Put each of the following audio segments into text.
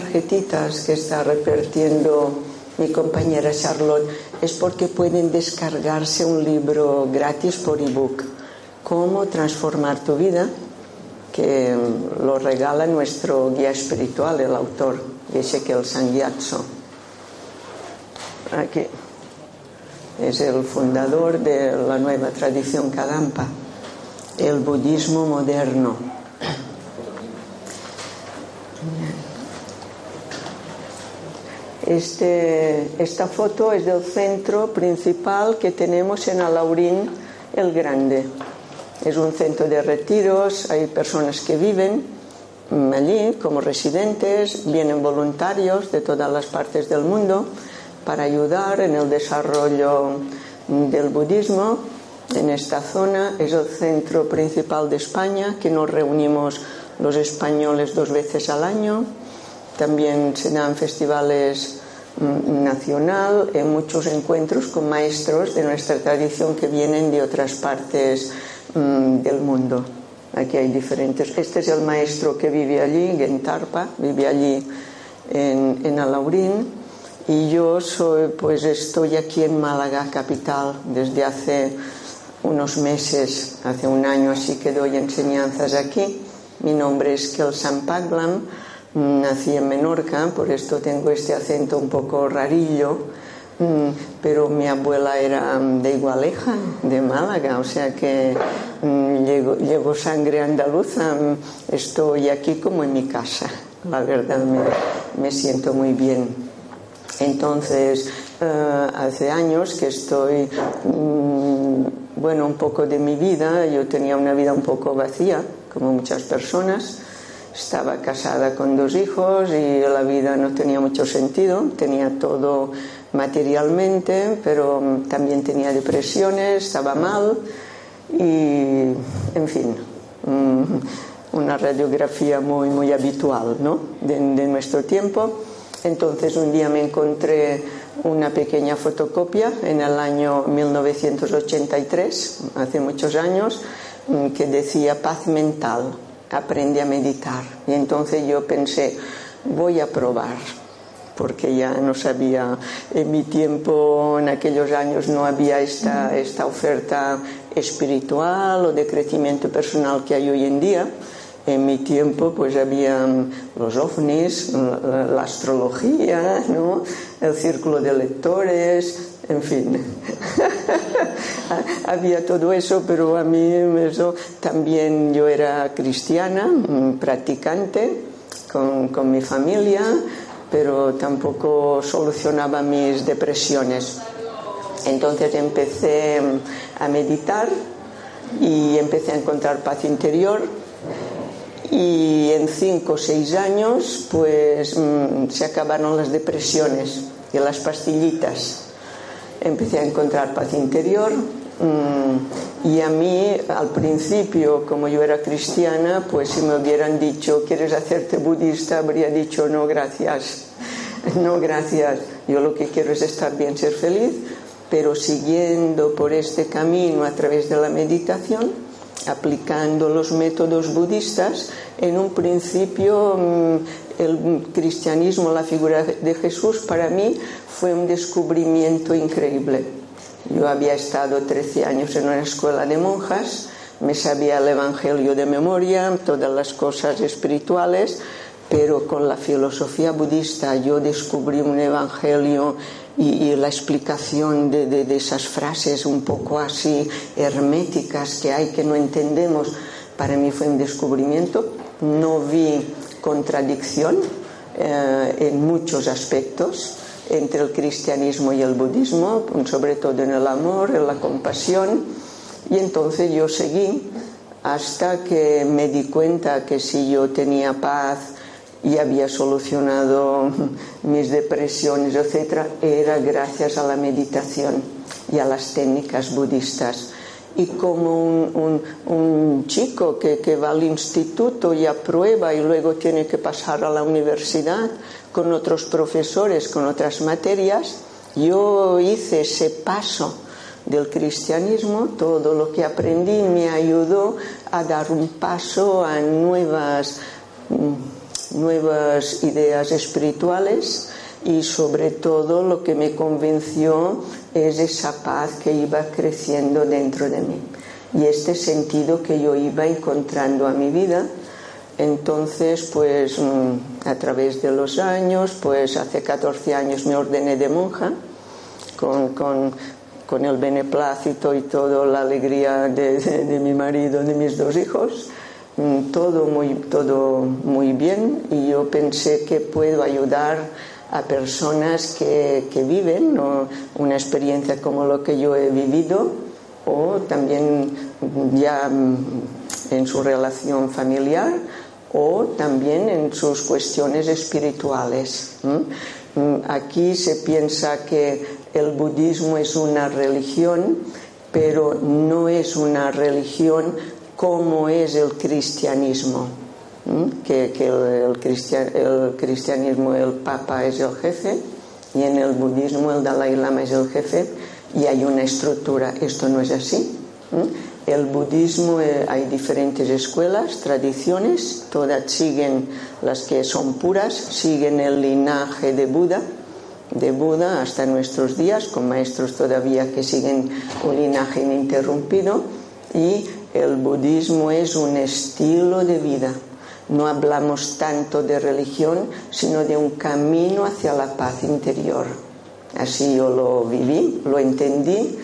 tarjetitas que está repartiendo mi compañera Charlotte es porque pueden descargarse un libro gratis por ebook. Cómo transformar tu vida, que lo regala nuestro guía espiritual, el autor, Ezequiel Sangyatso. Aquí es el fundador de la nueva tradición Kadampa, el budismo moderno. Este, esta foto es del centro principal que tenemos en Alaurín el Grande. Es un centro de retiros, hay personas que viven allí como residentes, vienen voluntarios de todas las partes del mundo para ayudar en el desarrollo del budismo en esta zona. Es el centro principal de España, que nos reunimos los españoles dos veces al año. También se dan festivales nacional, en muchos encuentros con maestros de nuestra tradición que vienen de otras partes mm, del mundo. Aquí hay diferentes. Este es el maestro que vive allí, Gentarpa, vive allí en, Alaurín y yo soy, pues estoy aquí en Málaga, capital, desde hace unos meses, hace un año así que doy enseñanzas aquí. Mi nombre es Kelsan Paglam, nací en Menorca, por esto tengo este acento un poco rarillo, mm, pero mi abuela era de Igualeja, de Málaga, o sea que mm, llevo, sangre andaluza, mm, estoy aquí como en mi casa, la verdad me, me siento muy bien. Entonces, eh, hace años que estoy, mm, bueno, un poco de mi vida, yo tenía una vida un poco vacía, como muchas personas. Estaba casada con dos hijos y la vida no tenía mucho sentido, tenía todo materialmente, pero también tenía depresiones, estaba mal y, en fin, mm, una radiografía muy, muy habitual ¿no? de, de nuestro tiempo. Entonces un día me encontré una pequeña fotocopia en el año 1983, hace muchos años, mm, que decía paz mental, aprende a meditar. Y entonces yo pensé, voy a probar, porque ya no sabía, en mi tiempo, en aquellos años, no había esta, esta oferta espiritual o de crecimiento personal que hay hoy en día en mi tiempo pues había los ovnis, la, astrología, ¿no? el círculo de lectores, en fin. había todo eso, pero a mí eso, también yo era cristiana, mm, practicante, con, con mi familia, pero tampoco solucionaba mis depresiones. Entonces empecé a meditar y empecé a encontrar paz interior y en cinco o seis años pues mm, se acabaron las depresiones y las pastillitas. Empecé a encontrar paz interior mm, y a mí al principio como yo era cristiana pues si me hubieran dicho quieres hacerte budista habría dicho no gracias, no gracias, yo lo que quiero es estar bien, ser feliz, pero siguiendo por este camino a través de la meditación aplicando los métodos budistas, en un principio mm, el cristianismo, la figura de Jesús, para mí fue un descubrimiento increíble. Yo había estado 13 años en una escuela de monjas, me sabía el Evangelio de memoria, todas las cosas espirituales, pero con la filosofía budista yo descubrí un Evangelio y, la explicación de, esas frases un poco así herméticas que hay que no entendemos, para mí fue un descubrimiento. No vi contradicción eh, en muchos aspectos entre el cristianismo y el budismo, sobre todo en el amor, en la compasión, y entonces yo seguí hasta que me di cuenta que si yo tenía paz, y había solucionado mis depresiones, etc., era gracias a la meditación y a las técnicas budistas. Y como un, chico que, que, va al instituto y aprueba y luego tiene que pasar a la universidad con otros profesores, con otras materias, yo hice ese paso del cristianismo, todo lo que aprendí me ayudó a dar un paso a nuevas nuevas ideas espirituales y sobre todo lo que me convenció es esa paz que iba creciendo dentro de mí y este sentido que yo iba encontrando a mi vida. Entonces, pues mm, a través de los años, pues hace 14 años me ordené de monja con, con, con el beneplácito y toda la alegría de, de, mi marido, de mis dos hijos, todo muy, todo muy bien y yo pensé que puedo ayudar a personas que, que viven una experiencia como lo que yo he vivido o también ya mm, en su relación familiar o también en sus cuestiones espirituales. Mm, aquí se piensa que el budismo es una religión, pero no es una religión como es el cristianismo. Que, el, cristianismo, el papa es el jefe y en el budismo el Dalai Lama es el jefe y hay una estructura. Esto no es así. El budismo eh, hay diferentes escuelas, tradiciones, todas siguen las que son puras, siguen el linaje de Buda de Buda hasta nuestros días, con maestros todavía que siguen un linaje ininterrumpido, y el budismo es un estilo de vida. No hablamos tanto de religión, sino de un camino hacia la paz interior. Así yo lo viví, lo entendí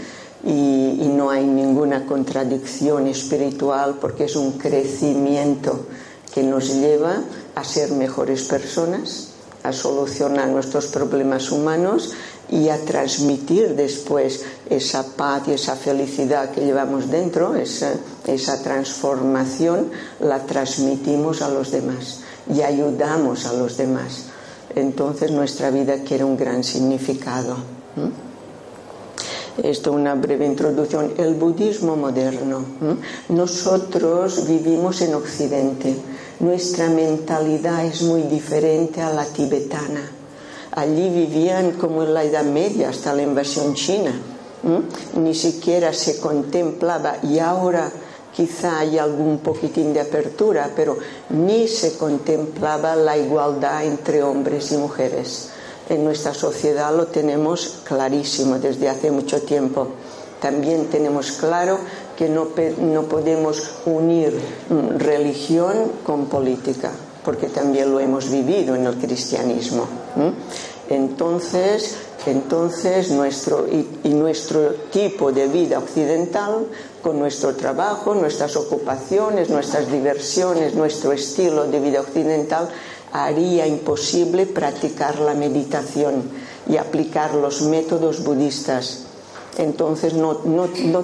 y, y no hay ninguna contradicción espiritual porque es un crecimiento que nos lleva a ser mejores personas, a solucionar nuestros problemas humanos y a transmitir después esa paz y esa felicidad que llevamos dentro, esa, esa transformación, la transmitimos a los demás y ayudamos a los demás. Entonces nuestra vida quiere un gran significado. Esto es una breve introducción. El budismo moderno. Nosotros vivimos en Occidente nuestra mentalidad es muy diferente a la tibetana. Allí vivían como en la Edad Media hasta la invasión china. Ni siquiera se contemplaba y ahora quizá hay algún poquitín de apertura, pero ni se contemplaba la igualdad entre hombres y mujeres. En nuestra sociedad lo tenemos clarísimo desde hace mucho tiempo. También tenemos claro que no, no podemos unir mm, religión con política, porque también lo hemos vivido en el cristianismo. Entonces, entonces nuestro, y, nuestro tipo de vida occidental, con nuestro trabajo, nuestras ocupaciones, nuestras diversiones, nuestro estilo de vida occidental, haría imposible practicar la meditación y aplicar los métodos budistas entonces no,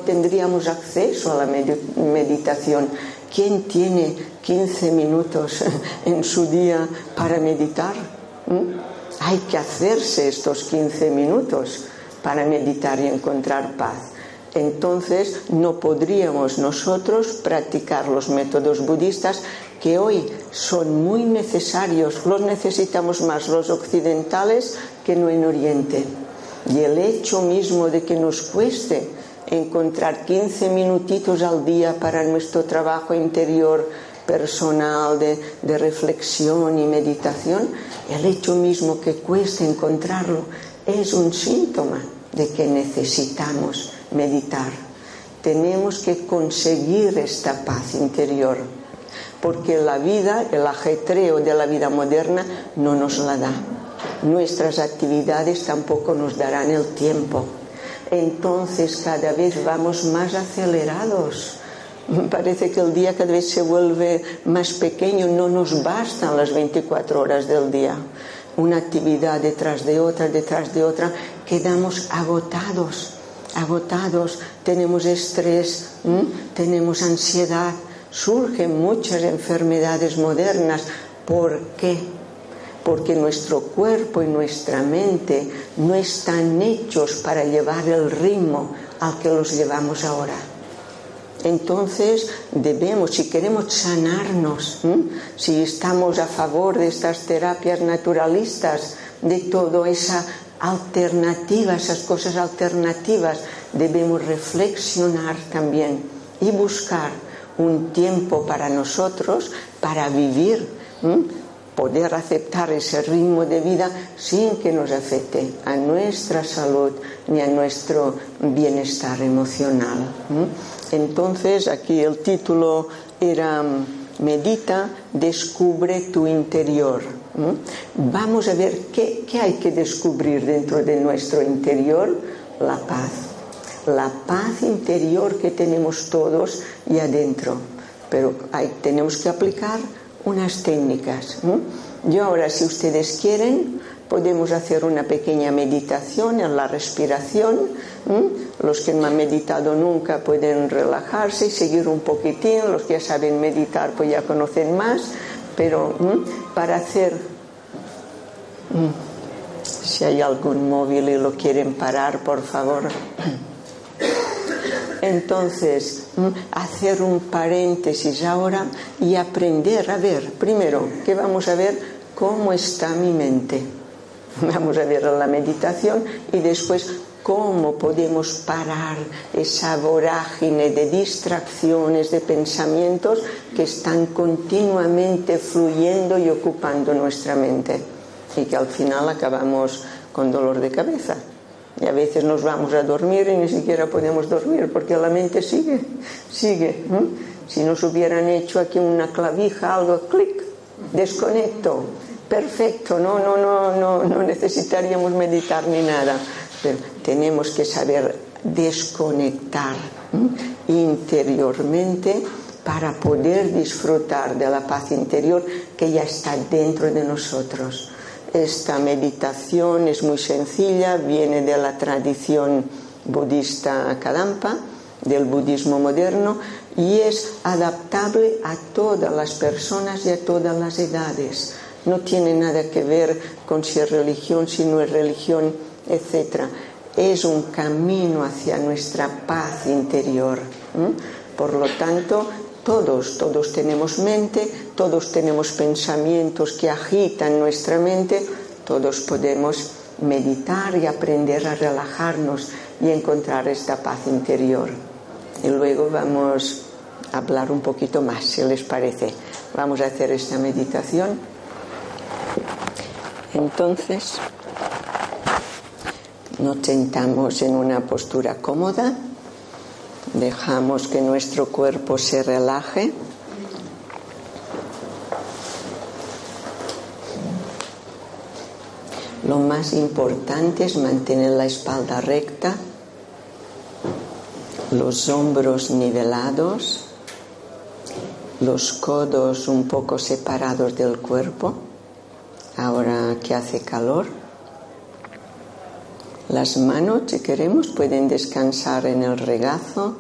tendríamos acceso a la meditación. ¿Quién tiene 15 minutos en su día para meditar? ¿Mm? Hay que hacerse estos 15 minutos para meditar y encontrar paz. Entonces no podríamos nosotros practicar los métodos budistas que hoy son muy necesarios, los necesitamos más los occidentales que no en Oriente. Y el hecho mismo de que nos cueste encontrar 15 minutitos al día para nuestro trabajo interior personal de, de, reflexión y meditación, el hecho mismo que cueste encontrarlo es un síntoma de que necesitamos meditar. Tenemos que conseguir esta paz interior, porque la vida, el ajetreo de la vida moderna no nos la da nuestras actividades tampoco nos darán el tiempo. Entonces cada vez vamos más acelerados. Parece que el día cada vez se vuelve más pequeño, no nos bastan las 24 horas del día. Una actividad detrás de otra, detrás de otra, quedamos agotados, agotados, tenemos estrés, tenemos ansiedad, surgen muchas enfermedades modernas. ¿Por qué? Porque nuestro cuerpo y nuestra mente no están hechos para llevar el ritmo al que los llevamos ahora. Entonces debemos, si queremos sanarnos, si estamos a favor de estas terapias naturalistas, de toda esa alternativa, esas cosas alternativas, debemos reflexionar también y buscar un tiempo para nosotros, para vivir poder aceptar ese ritmo de vida sin que nos afecte a nuestra salud ni a nuestro bienestar emocional. Entonces, aquí el título era Medita, descubre tu interior. Vamos a ver qué, qué hay que descubrir dentro de nuestro interior. La paz. La paz interior que tenemos todos y adentro. Pero hay, tenemos que aplicar unas técnicas. Yo ahora, si ustedes quieren, podemos hacer una pequeña meditación en la respiración. Los que no han meditado nunca pueden relajarse y seguir un poquitín. Los que ya saben meditar, pues ya conocen más. Pero para hacer, si hay algún móvil y lo quieren parar, por favor. Entonces, hacer un paréntesis ahora y aprender a ver, primero, que vamos a ver cómo está mi mente. Vamos a ver la meditación y después cómo podemos parar esa vorágine de distracciones, de pensamientos que están continuamente fluyendo y ocupando nuestra mente y que al final acabamos con dolor de cabeza. Y a veces nos vamos a dormir y ni siquiera podemos dormir porque la mente sigue, sigue. Si nos hubieran hecho aquí una clavija, algo, clic, desconecto, perfecto, no, no, no, no, no necesitaríamos meditar ni nada. Tenemos que saber desconectar interiormente para poder disfrutar de la paz interior que ya está dentro de nosotros. Esta meditación es muy sencilla, viene de la tradición budista Kadampa, del budismo moderno, y es adaptable a todas las personas y a todas las edades. No tiene nada que ver con si es religión, si no es religión, etc. Es un camino hacia nuestra paz interior. Por lo tanto, todos, todos tenemos mente, todos tenemos pensamientos que agitan nuestra mente, todos podemos meditar y aprender a relajarnos y encontrar esta paz interior. Y luego vamos a hablar un poquito más, si les parece. Vamos a hacer esta meditación. Entonces, nos sentamos en una postura cómoda Dejamos que nuestro cuerpo se relaje. Lo más importante es mantener la espalda recta, los hombros nivelados, los codos un poco separados del cuerpo, ahora que hace calor. Las manos, si queremos, pueden descansar en el regazo,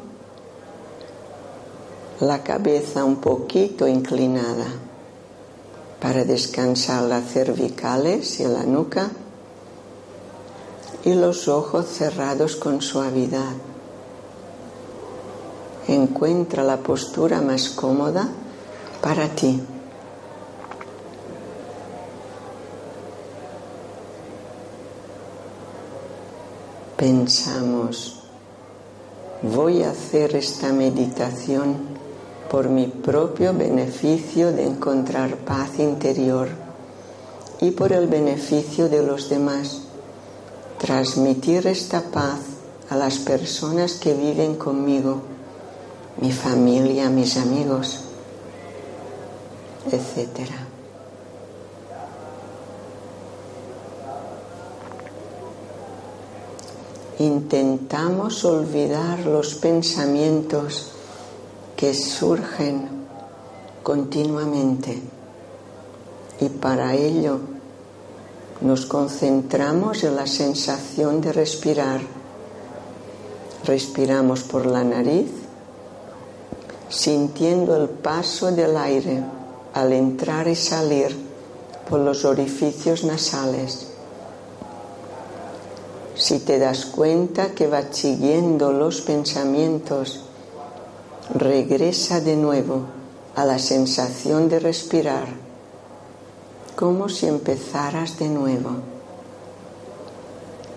la cabeza un poquito inclinada para descansar las cervicales y la nuca y los ojos cerrados con suavidad. Encuentra la postura más cómoda para ti. pensamos, voy a hacer esta meditación por mi propio beneficio de encontrar paz interior y por el beneficio de los demás, transmitir esta paz a las personas que viven conmigo, mi familia, mis amigos, etcétera. intentamos olvidar los pensamientos que surgen continuamente y para ello nos concentramos en la sensación de respirar. Respiramos por la nariz, sintiendo el paso del aire al entrar y salir por los orificios nasales. Si te das cuenta que vas siguiendo los pensamientos, regresa de nuevo a la sensación de respirar, como si empezaras de nuevo.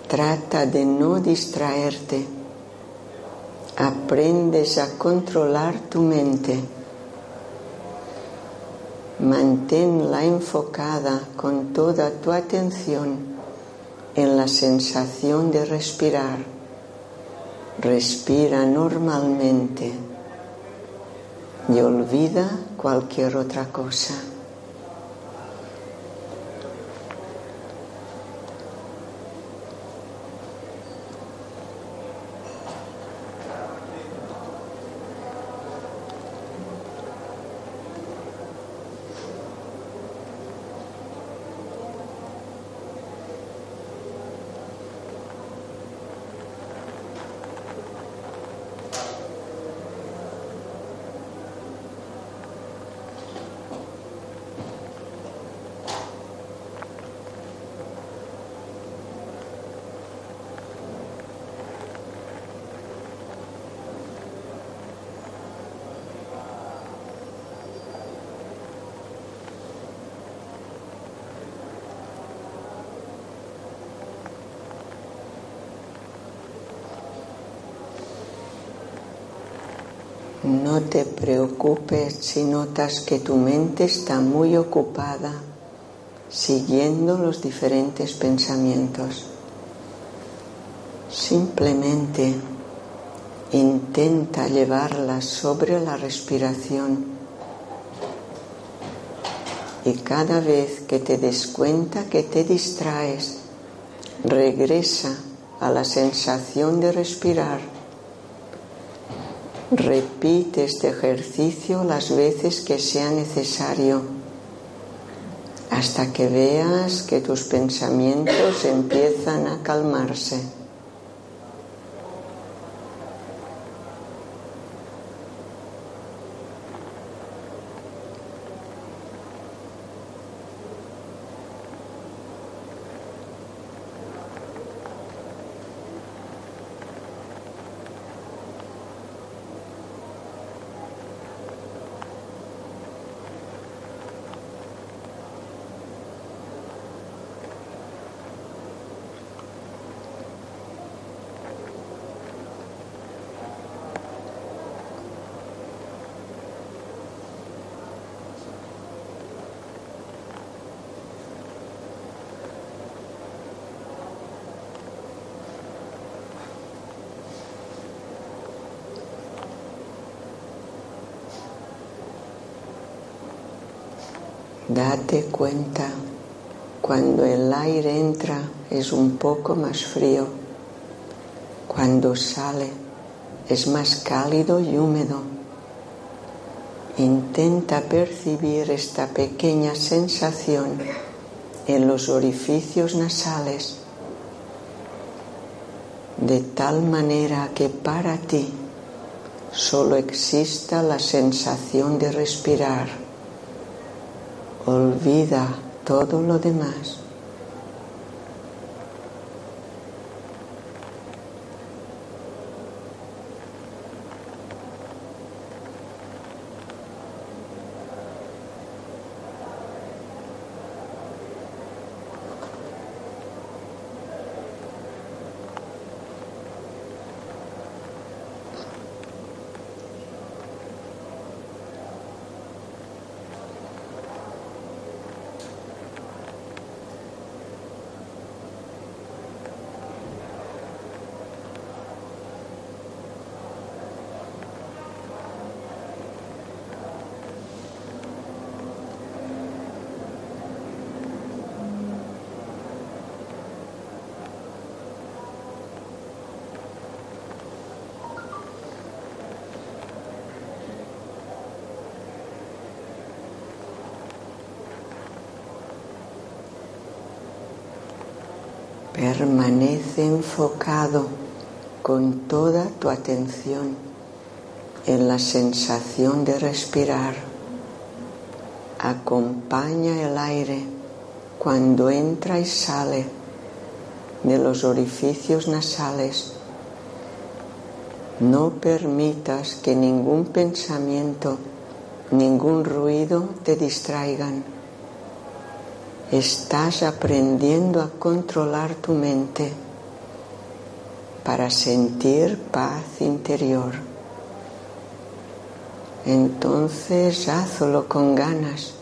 Trata de no distraerte. Aprendes a controlar tu mente. Manténla enfocada con toda tu atención en la sensación de respirar. Respira normalmente y olvida cualquier otra cosa. No te preocupes si notas que tu mente está muy ocupada siguiendo los diferentes pensamientos. Simplemente intenta llevarla sobre la respiración y cada vez que te des cuenta que te distraes, regresa a la sensación de respirar Repite este ejercicio las veces que sea necesario hasta que veas que tus pensamientos empiezan a calmarse. Date cuenta, cuando el aire entra es un poco más frío, cuando sale es más cálido y húmedo. Intenta percibir esta pequeña sensación en los orificios nasales, de tal manera que para ti solo exista la sensación de respirar olvida todo lo demás. Permanece enfocado con toda tu atención en la sensación de respirar. Acompaña el aire cuando entra y sale de los orificios nasales. No permitas que ningún pensamiento, ningún ruido te distraigan. Estás aprendiendo a controlar tu mente para sentir paz interior. Entonces hazlo con ganas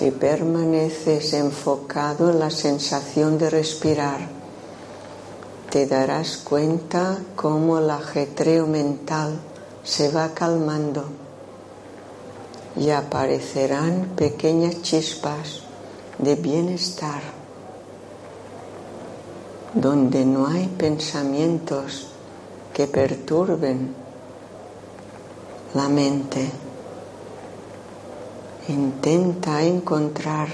Si permaneces enfocado en la sensación de respirar, te darás cuenta cómo el ajetreo mental se va calmando y aparecerán pequeñas chispas de bienestar donde no hay pensamientos que perturben la mente. Intenta encontrar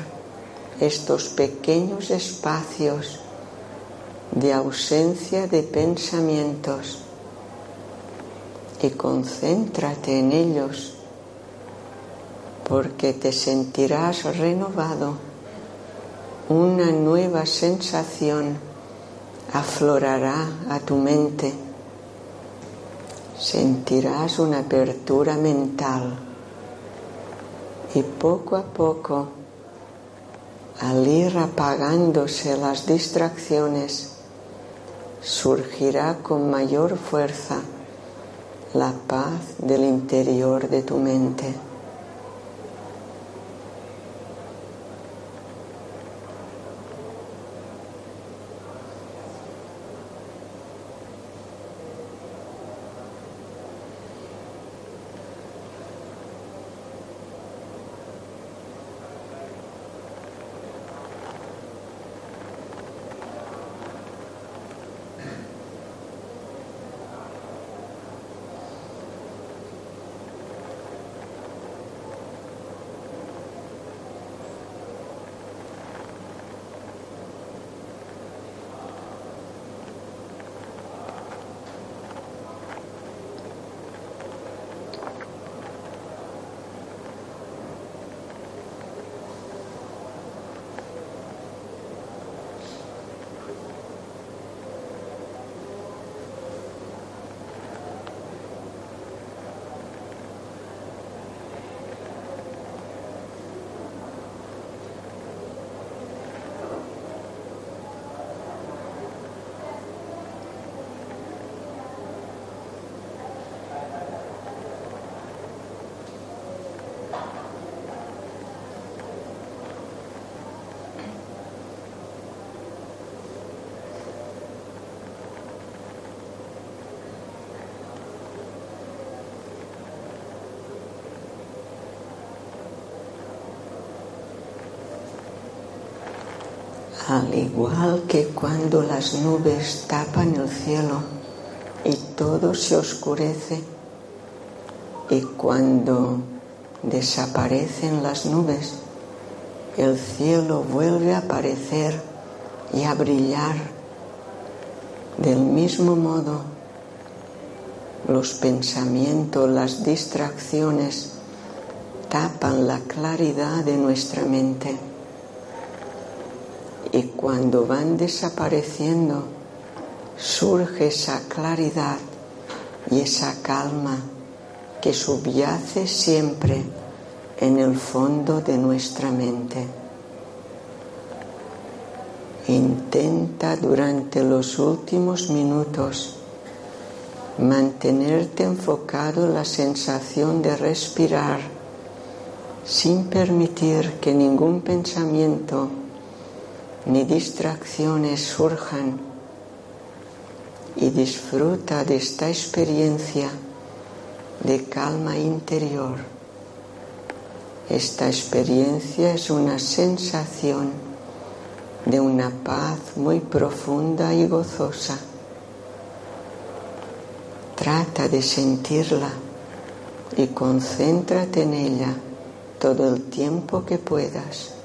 estos pequeños espacios de ausencia de pensamientos y concéntrate en ellos porque te sentirás renovado. Una nueva sensación aflorará a tu mente. Sentirás una apertura mental y poco a poco, al ir apagándose las distracciones, surgirá con mayor fuerza la paz del interior de tu mente. Al igual que cuando las nubes tapan el cielo y todo se oscurece, y cuando desaparecen las nubes, el cielo vuelve a aparecer y a brillar. Del mismo modo, los pensamientos, las distracciones tapan la claridad de nuestra mente y cuando van desapareciendo surge esa claridad y esa calma que subyace siempre en el fondo de nuestra mente. Intenta durante los últimos minutos mantenerte enfocado en la sensación de respirar sin permitir que ningún pensamiento ni distracciones surjan y disfruta de esta experiencia de calma interior. Esta experiencia es una sensación de una paz muy profunda y gozosa. Trata de sentirla y concéntrate en ella todo el tiempo que puedas.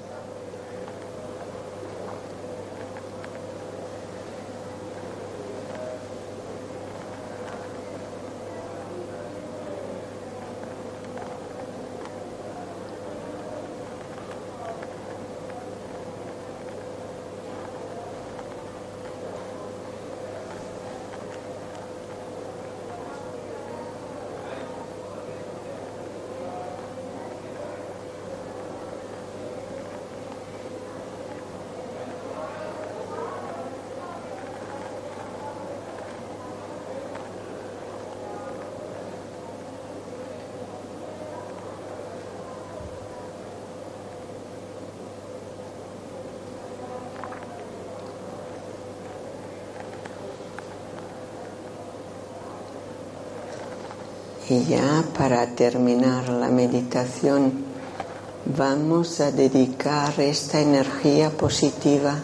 Y ya para terminar la meditación vamos a dedicar esta energía positiva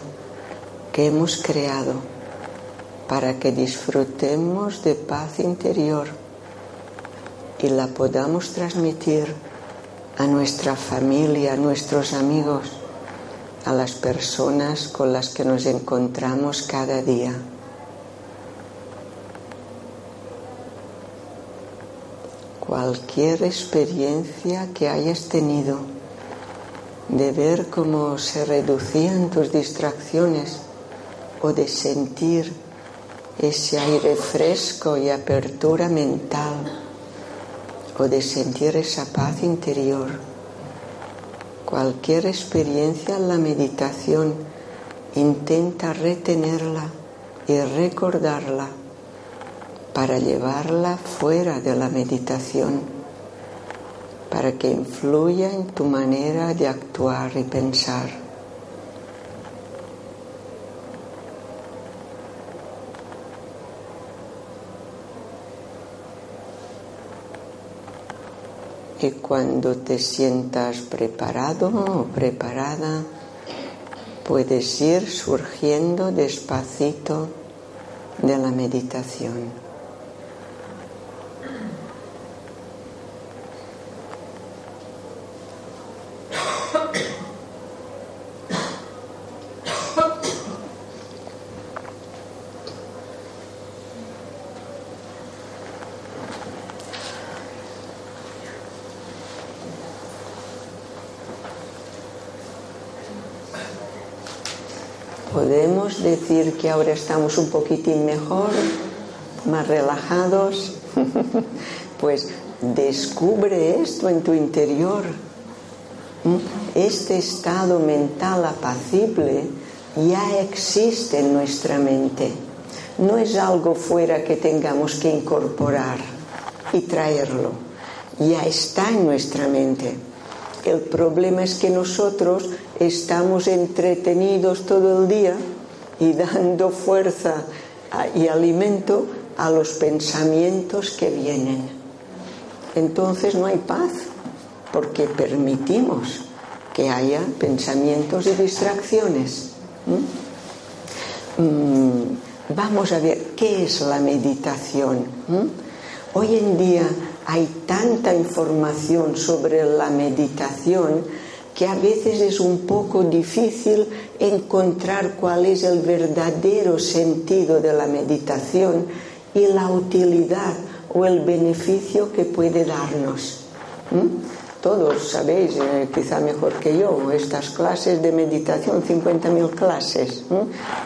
que hemos creado para que disfrutemos de paz interior y la podamos transmitir a nuestra familia, a nuestros amigos, a las personas con las que nos encontramos cada día. Cualquier experiencia que hayas tenido de ver cómo se reducían tus distracciones o de sentir ese aire fresco y apertura mental o de sentir esa paz interior. Cualquier experiencia en la meditación intenta retenerla y recordarla para llevarla fuera de la meditación, para que influya en tu manera de actuar y pensar. Y cuando te sientas preparado o preparada, puedes ir surgiendo despacito de la meditación. Podemos decir que ahora estamos un poquitín mejor, más relajados. pues descubre esto en tu interior. Este estado mental apacible ya existe en nuestra mente. No es algo fuera que tengamos que incorporar y traerlo. Ya está en nuestra mente. El problema es que nosotros estamos entretenidos todo el día y dando fuerza y alimento a los pensamientos que vienen. Entonces no hay paz porque permitimos que haya pensamientos y distracciones. Mm, vamos a ver qué es la meditación. Hoy en día hay tanta información sobre la meditación que a veces es un poco difícil encontrar cuál es el verdadero sentido de la meditación y la utilidad o el beneficio que puede darnos. Todos sabéis, eh, quizá mejor que yo, estas clases de meditación, 50.000 clases,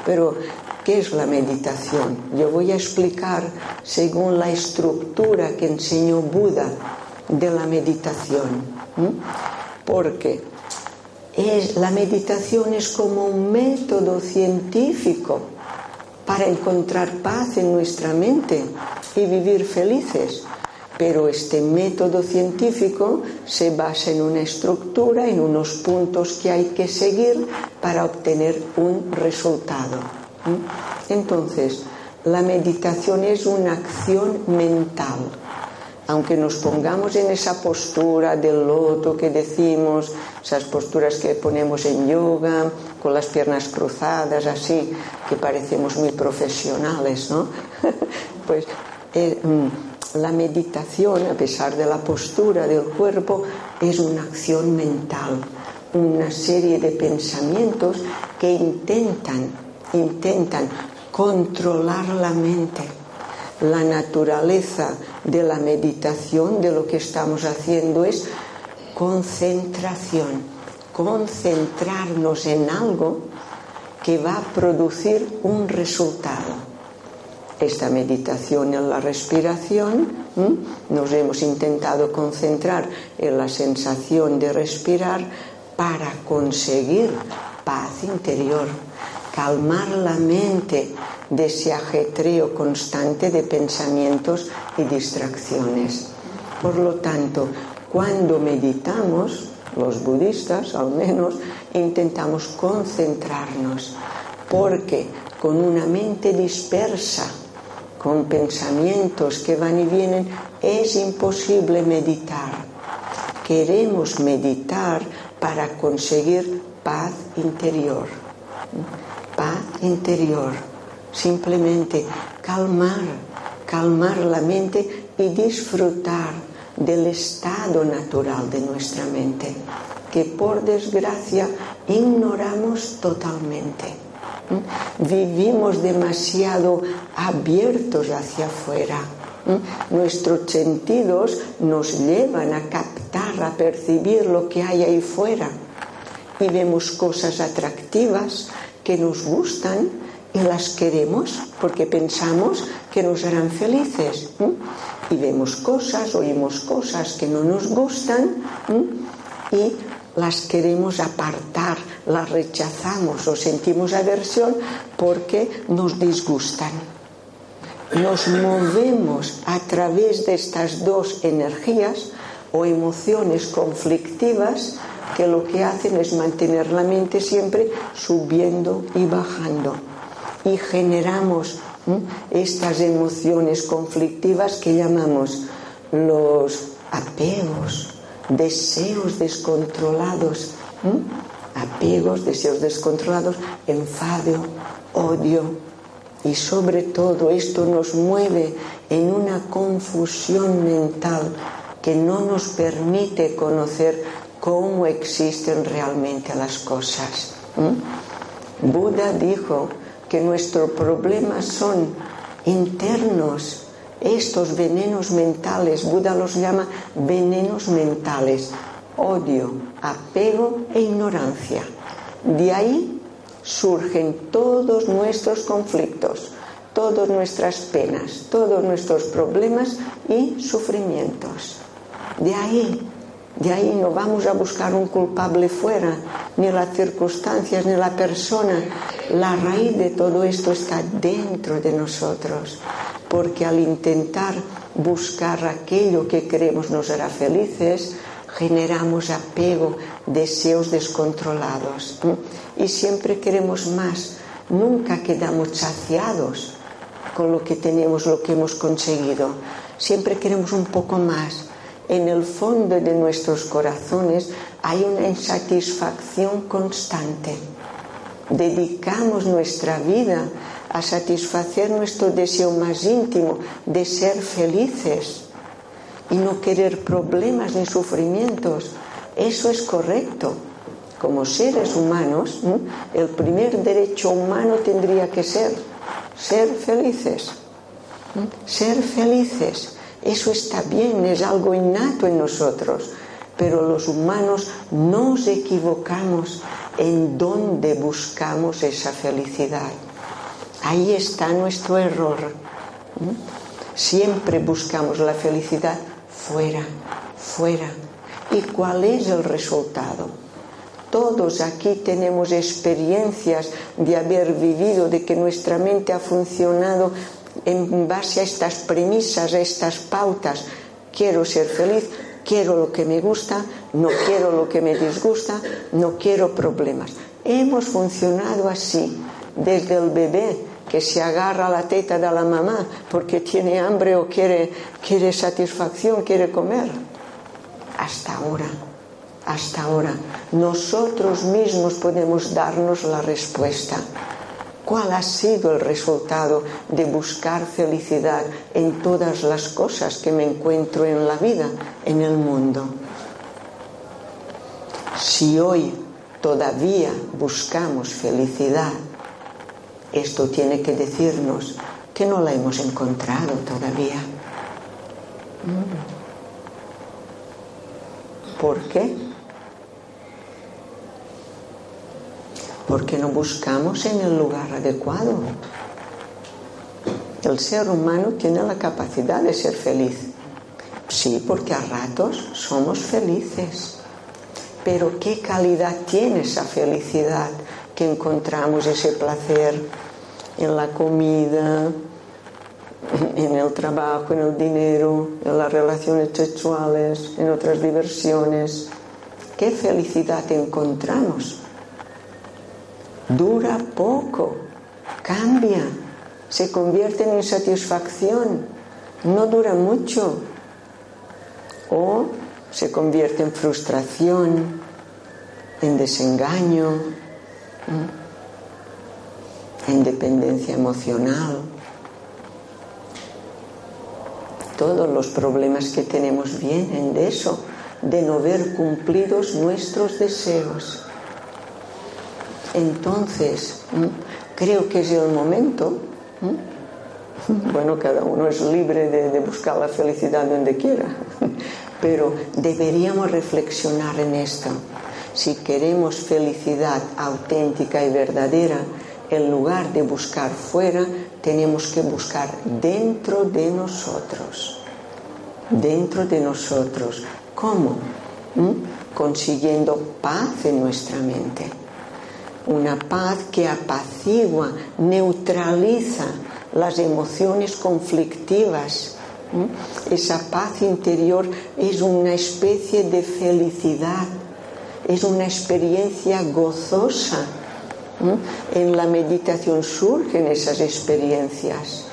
pero ¿Qué es la meditación? Yo voy a explicar según la estructura que enseñó Buda de la meditación. Porque es, la meditación es como un método científico para encontrar paz en nuestra mente y vivir felices. Pero este método científico se basa en una estructura, en unos puntos que hay que seguir para obtener un resultado. Entonces, la meditación es una acción mental. Aunque nos pongamos en esa postura del loto que decimos, esas posturas que ponemos en yoga, con las piernas cruzadas, así, que parecemos muy profesionales, ¿no? pues eh, mm, la meditación, a pesar de la postura del cuerpo, es una acción mental, una serie de pensamientos que intentan intentan controlar la mente. La naturaleza de la meditación, de lo que estamos haciendo, es concentración, concentrarnos en algo que va a producir un resultado. Esta meditación en la respiración, nos hemos intentado concentrar en la sensación de respirar para conseguir paz interior calmar la mente de ese ajetreo constante de pensamientos y distracciones. Por lo tanto, cuando meditamos, los budistas al menos, intentamos concentrarnos, porque con una mente dispersa, con pensamientos que van y vienen, es imposible meditar. Queremos meditar para conseguir paz interior. Paz interior. Simplemente calmar, calmar la mente y disfrutar del estado natural de nuestra mente, que por desgracia ignoramos totalmente. Vivimos demasiado abiertos hacia afuera. Nuestros sentidos nos llevan a captar, a percibir lo que hay ahí fuera. Y vemos cosas atractivas que nos gustan y las queremos porque pensamos que nos harán felices. Y vemos cosas, oímos cosas que no nos gustan y las queremos apartar, las rechazamos o sentimos aversión porque nos disgustan. Nos movemos a través de estas dos energías o emociones conflictivas que lo que hacen es mantener la mente siempre subiendo y bajando. Y generamos estas emociones conflictivas que llamamos los apegos, deseos descontrolados, apegos, deseos descontrolados, enfado, odio. Y sobre todo esto nos mueve en una confusión mental que no nos permite conocer cómo existen realmente las cosas. Buda dijo que nuestros problemas son internos, estos venenos mentales, Buda los llama venenos mentales, odio, apego e ignorancia. De ahí surgen todos nuestros conflictos, todas nuestras penas, todos nuestros problemas y sufrimientos. De ahí, de ahí no vamos a buscar un culpable fuera, ni las circunstancias, ni la persona. La raíz de todo esto está dentro de nosotros porque al intentar buscar aquello que creemos nos hará felices, generamos apego, deseos descontrolados y siempre queremos más, nunca quedamos saciados con lo que tenemos, lo que hemos conseguido, siempre queremos un poco más. En el fondo de nuestros corazones hay una insatisfacción constante. Dedicamos nuestra vida a satisfacer nuestro deseo más íntimo de ser felices y no querer problemas ni sufrimientos. Eso es correcto. Como seres humanos, el primer derecho humano tendría que ser ser felices. Ser felices. Eso está bien, es algo innato en nosotros. Pero los humanos nos equivocamos en dónde buscamos esa felicidad. Ahí está nuestro error. Siempre buscamos la felicidad fuera, fuera. ¿Y cuál es el resultado? Todos aquí tenemos experiencias de haber vivido, de que nuestra mente ha funcionado en base a estas premisas, a estas pautas. Quiero ser feliz, quiero lo que me gusta, no quiero lo que me disgusta, no quiero problemas. Hemos funcionado así desde el bebé que se agarra a la teta de la mamá porque tiene hambre o quiere, quiere satisfacción, quiere comer. Hasta ahora, hasta ahora, nosotros mismos podemos darnos la respuesta. ¿Cuál ha sido el resultado de buscar felicidad en todas las cosas que me encuentro en la vida, en el mundo? Si hoy todavía buscamos felicidad esto tiene que decirnos que no la hemos encontrado todavía. ¿Por qué? Porque no buscamos en el lugar adecuado. El ser humano tiene la capacidad de ser feliz. Sí, porque a ratos somos felices. Pero ¿qué calidad tiene esa felicidad? Que encontramos ese placer en la comida, en el trabajo, en el dinero, en las relaciones sexuales, en otras diversiones. ¿Qué felicidad encontramos? Dura poco, cambia, se convierte en insatisfacción, no dura mucho. o se convierte en frustración, en desengaño, en dependencia emocional. Todos los problemas que tenemos vienen de eso, de no ver cumplidos nuestros deseos. Entonces, creo que es el momento, bueno, cada uno es libre de, buscar la felicidad donde quiera, pero deberíamos reflexionar en esto. Si queremos felicidad auténtica y verdadera, en lugar de buscar fuera, tenemos que buscar dentro de nosotros. Dentro de nosotros. ¿Cómo? Consiguiendo paz en nuestra mente. Una paz que apacigua, neutraliza las emociones conflictivas. Esa paz interior es una especie de felicidad, es una experiencia gozosa en la meditación surgen esas experiencias,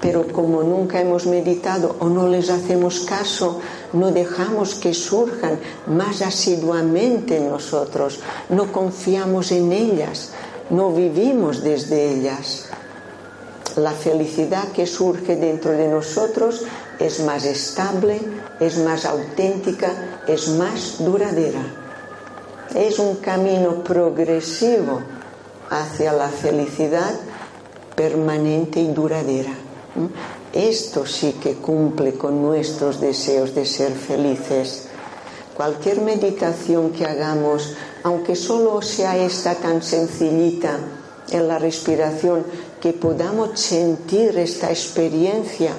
pero como nunca hemos meditado o no les hacemos caso, no dejamos que surjan más asiduamente en nosotros, no confiamos en ellas, no vivimos desde ellas. La felicidad que surge dentro de nosotros es más estable, es más auténtica, es más duradera. Es un camino progresivo hacia la felicidad permanente y duradera. Esto sí que cumple con nuestros deseos de ser felices. Cualquier meditación que hagamos, aunque solo sea esta tan sencillita en la respiración, que podamos sentir esta experiencia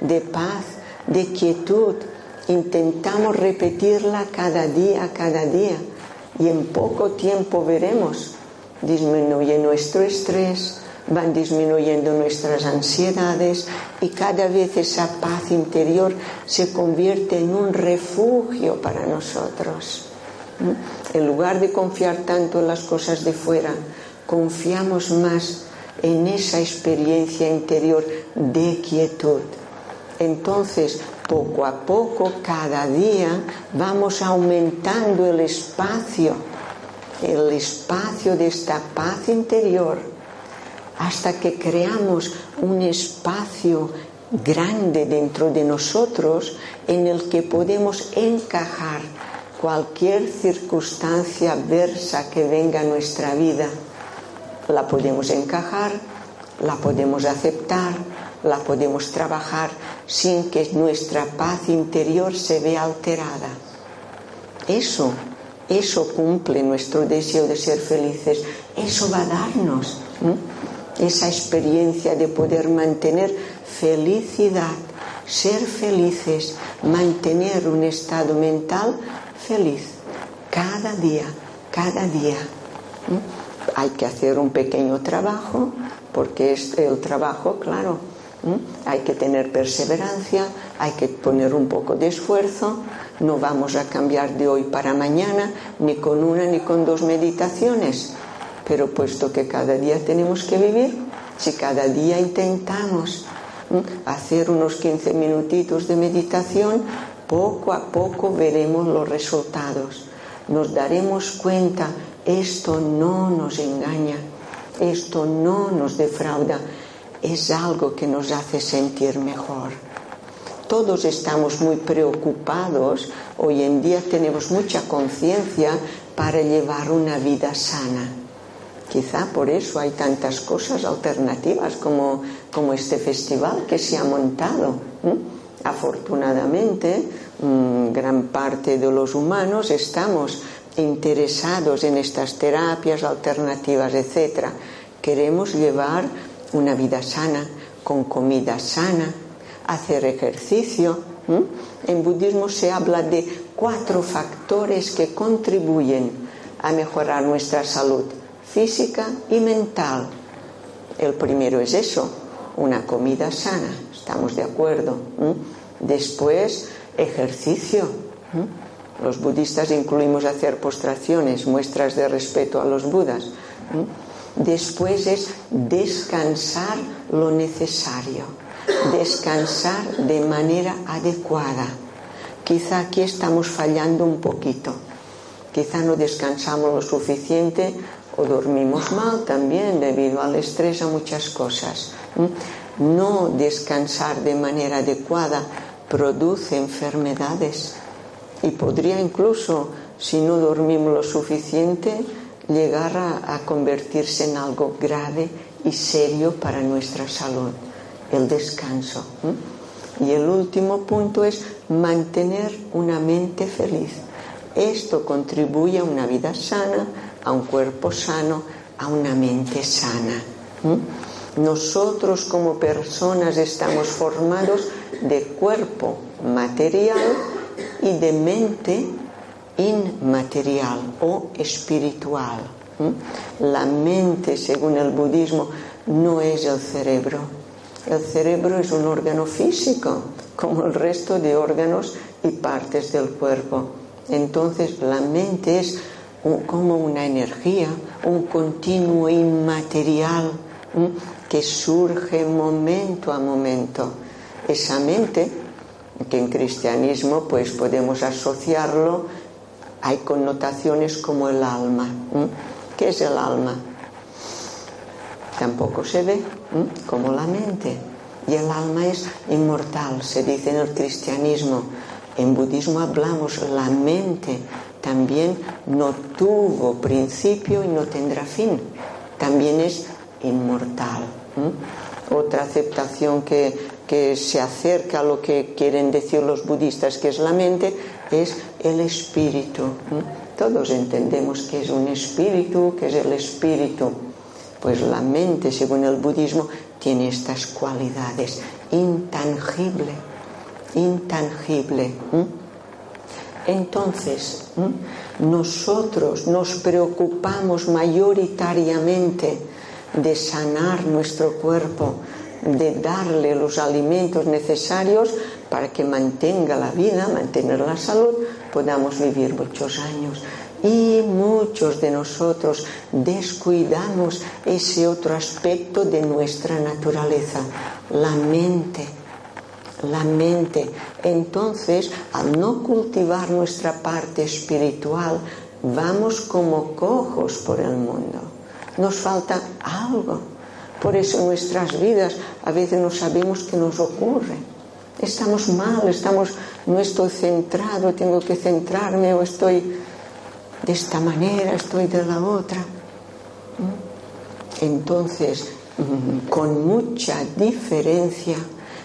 de paz, de quietud, intentamos repetirla cada día, cada día, y en poco tiempo veremos disminuye nuestro estrés, van disminuyendo nuestras ansiedades y cada vez esa paz interior se convierte en un refugio para nosotros. En lugar de confiar tanto en las cosas de fuera, confiamos más en esa experiencia interior de quietud. Entonces, poco a poco, cada día, vamos aumentando el espacio el espacio de esta paz interior hasta que creamos un espacio grande dentro de nosotros en el que podemos encajar cualquier circunstancia adversa que venga a nuestra vida. La podemos encajar, la podemos aceptar, la podemos trabajar sin que nuestra paz interior se vea alterada. Eso eso cumple nuestro deseo de ser felices. Eso va a darnos esa experiencia de poder mantener felicidad, ser felices, mantener un estado mental feliz cada día, cada día. Hay que hacer un pequeño trabajo, porque es el trabajo, claro, hay que tener perseverancia, hay que poner un poco de esfuerzo, no vamos a cambiar de hoy para mañana, ni con una ni con dos meditaciones. Pero puesto que cada día tenemos que vivir, si cada día intentamos hacer unos 15 minutitos de meditación, poco a poco veremos los resultados. Nos daremos cuenta, esto no nos engaña, esto no nos defrauda, es algo que nos hace sentir mejor todos estamos muy preocupados, hoy en día tenemos mucha conciencia para llevar una vida sana. Quizá por eso hay tantas cosas alternativas como, como este festival que se ha montado. Afortunadamente, mm, gran parte de los humanos estamos interesados en estas terapias alternativas, etc. Queremos llevar una vida sana, con comida sana, hacer ejercicio. En budismo se habla de cuatro factores que contribuyen a mejorar nuestra salud física y mental. El primero es eso, una comida sana, estamos de acuerdo. Después, ejercicio. Los budistas incluimos hacer postraciones, muestras de respeto a los budas. Después es descansar lo necesario descansar de manera adecuada, quizá aquí estamos fallando un poquito. Quizá no descansamos lo suficiente o dormimos mal también debido al estrés a muchas cosas. No descansar de manera adecuada produce enfermedades y podría incluso, si no dormimos lo suficiente, llegar a, convertirse en algo grave y serio para nuestra salud, el descanso. Y el último punto es mantener una mente feliz. Esto contribuye a una vida sana, a un cuerpo sano, a una mente sana. Nosotros como personas estamos formados de cuerpo material y de mente inmaterial o espiritual. La mente, según el budismo, no es el cerebro. El cerebro es un órgano físico, como el resto de órganos y partes del cuerpo. Entonces la mente es como una energía, un continuo inmaterial que surge momento a momento. Esa mente, que en cristianismo pues podemos asociarlo, hay connotaciones como el alma. ¿Qué es el alma? Tampoco se ve como la mente. Y el alma es inmortal, se dice en el cristianismo. En budismo hablamos la mente también no tuvo principio y no tendrá fin. También es inmortal. Otra aceptación que, se acerca a lo que quieren decir los budistas, que es la mente, es el espíritu. Todos entendemos que es un espíritu, que es el espíritu. Pues la mente, según el budismo, tiene estas cualidades. Intangible, intangible. Entonces, nosotros nos preocupamos mayoritariamente de sanar nuestro cuerpo, de darle los alimentos necesarios para que mantenga la vida, mantener la salud, podamos vivir muchos años. Y muchos de nosotros descuidamos ese otro aspecto de nuestra naturaleza, la mente la mente. Entonces, al no cultivar nuestra parte espiritual, vamos como cojos por el mundo. Nos falta algo. Por eso nuestras vidas a veces no sabemos qué nos ocurre. Estamos mal, estamos, no estoy centrado, tengo que centrarme o estoy de esta manera, estoy de la otra. Entonces, con mucha diferencia,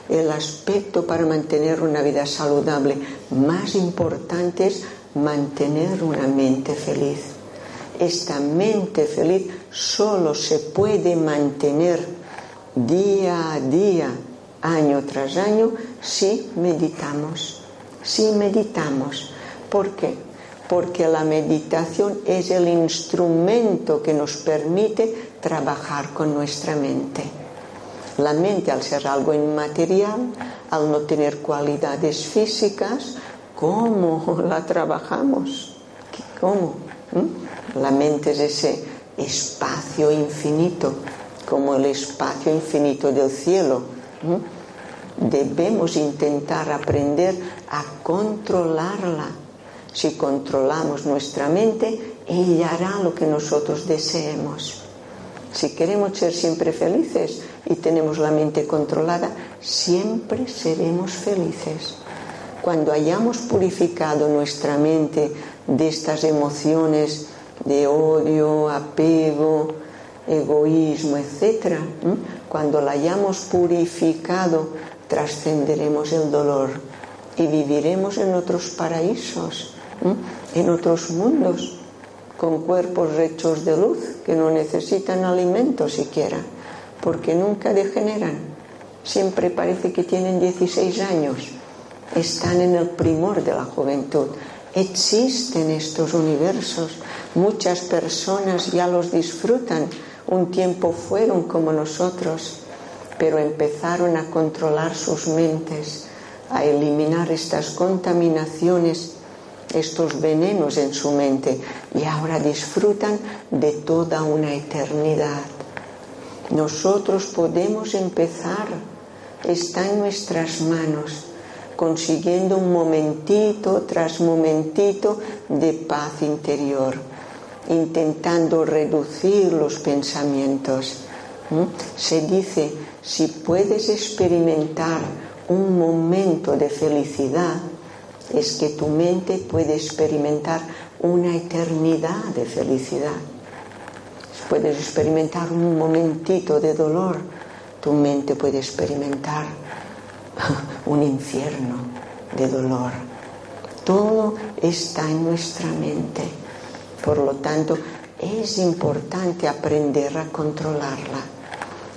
el aspecto para mantener una vida saludable más importante es mantener una mente feliz. Esta mente feliz solo se puede mantener día a día, año tras año, si meditamos. Si meditamos. ¿Por qué? Porque la meditación es el instrumento que nos permite trabajar con nuestra mente. La mente, al ser algo inmaterial, al no tener cualidades físicas, ¿cómo la trabajamos? ¿Cómo? ¿Mm? La mente es ese espacio infinito, como el espacio infinito del cielo. ¿Mm? Debemos intentar aprender a controlarla. Si controlamos nuestra mente, ella hará lo que nosotros deseemos. Si queremos ser siempre felices, y tenemos la mente controlada, siempre seremos felices. Cuando hayamos purificado nuestra mente de estas emociones de odio, apego, egoísmo, etc., cuando la hayamos purificado, trascenderemos el dolor y viviremos en otros paraísos, en otros mundos, con cuerpos hechos de luz que no necesitan alimento siquiera porque nunca degeneran. Siempre parece que tienen 16 años. Están en el primor de la juventud. Existen estos universos. Muchas personas ya los disfrutan. Un tiempo fueron como nosotros, pero empezaron a controlar sus mentes, a eliminar estas contaminaciones, estos venenos en su mente y ahora disfrutan de toda una eternidad. Nosotros podemos empezar, está en nuestras manos. consiguiendo un momentito tras momentito de paz interior, intentando reducir los pensamientos. Se dice, si puedes experimentar un momento de felicidad, es que tu mente puede experimentar una eternidad de felicidad. Puedes experimentar un momentito de dolor, tu mente puede experimentar un infierno de dolor. Todo está en nuestra mente. Por lo tanto, es importante aprender a controlarla.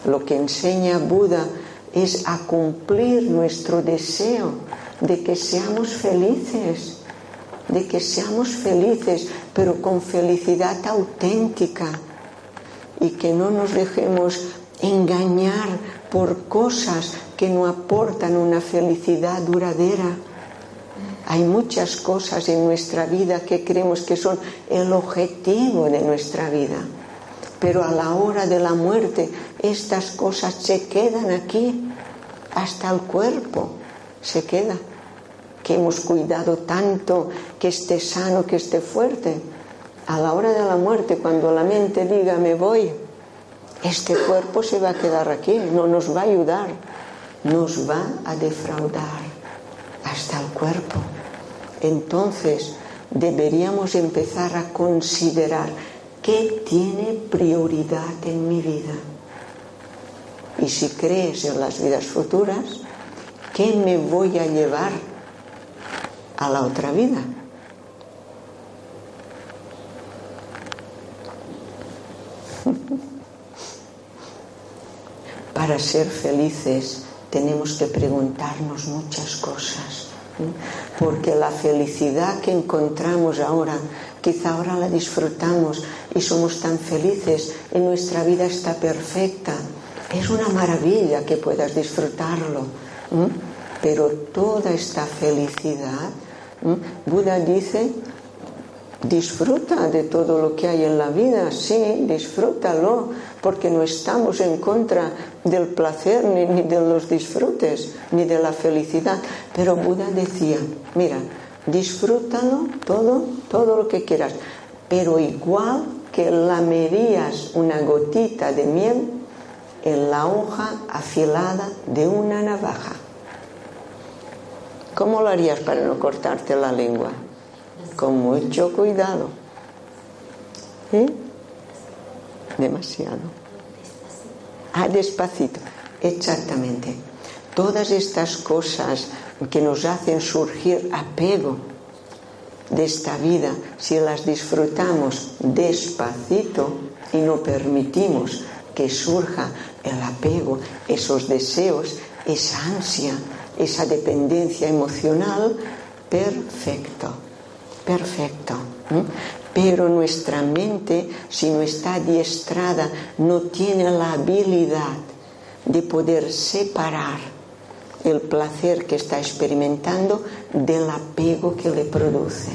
Lo que enseña Buda es a cumplir nuestro deseo de que seamos felices, de que seamos felices, pero con felicidad auténtica y que no nos dejemos engañar por cosas que no aportan una felicidad duradera. Hay muchas cosas en nuestra vida que creemos que son el objetivo de nuestra vida, pero a la hora de la muerte estas cosas se quedan aquí, hasta el cuerpo se queda, que hemos cuidado tanto que esté sano, que esté fuerte. A la hora de la muerte, cuando la mente diga me voy, este cuerpo se va a quedar aquí, no nos va a ayudar, nos va a defraudar hasta el cuerpo. Entonces deberíamos empezar a considerar qué tiene prioridad en mi vida. Y si crees en las vidas futuras, ¿qué me voy a llevar a la otra vida? Para ser felices tenemos que preguntarnos muchas cosas, porque la felicidad que encontramos ahora, quizá ahora la disfrutamos y somos tan felices y nuestra vida está perfecta. Es una maravilla que puedas disfrutarlo, pero toda esta felicidad, Buda dice, disfruta de todo lo que hay en la vida, sí, disfrútalo, porque no estamos en contra del placer ni, de los disfrutes, ni de la felicidad. Pero Buda decía, mira, disfrútalo todo, todo lo que quieras, pero igual que lamerías una gotita de miel en la hoja afilada de una navaja. ¿Cómo lo harías para no cortarte la lengua? Con mucho cuidado. ¿Eh? demasiado. Ah, despacito, exactamente. Todas estas cosas que nos hacen surgir apego de esta vida, si las disfrutamos despacito y no permitimos que surja el apego, esos deseos, esa ansia, esa dependencia emocional, perfecto, perfecto pero nuestra mente, si no está adiestrada, no tiene la habilidad de poder separar el placer que está experimentando del apego que le produce.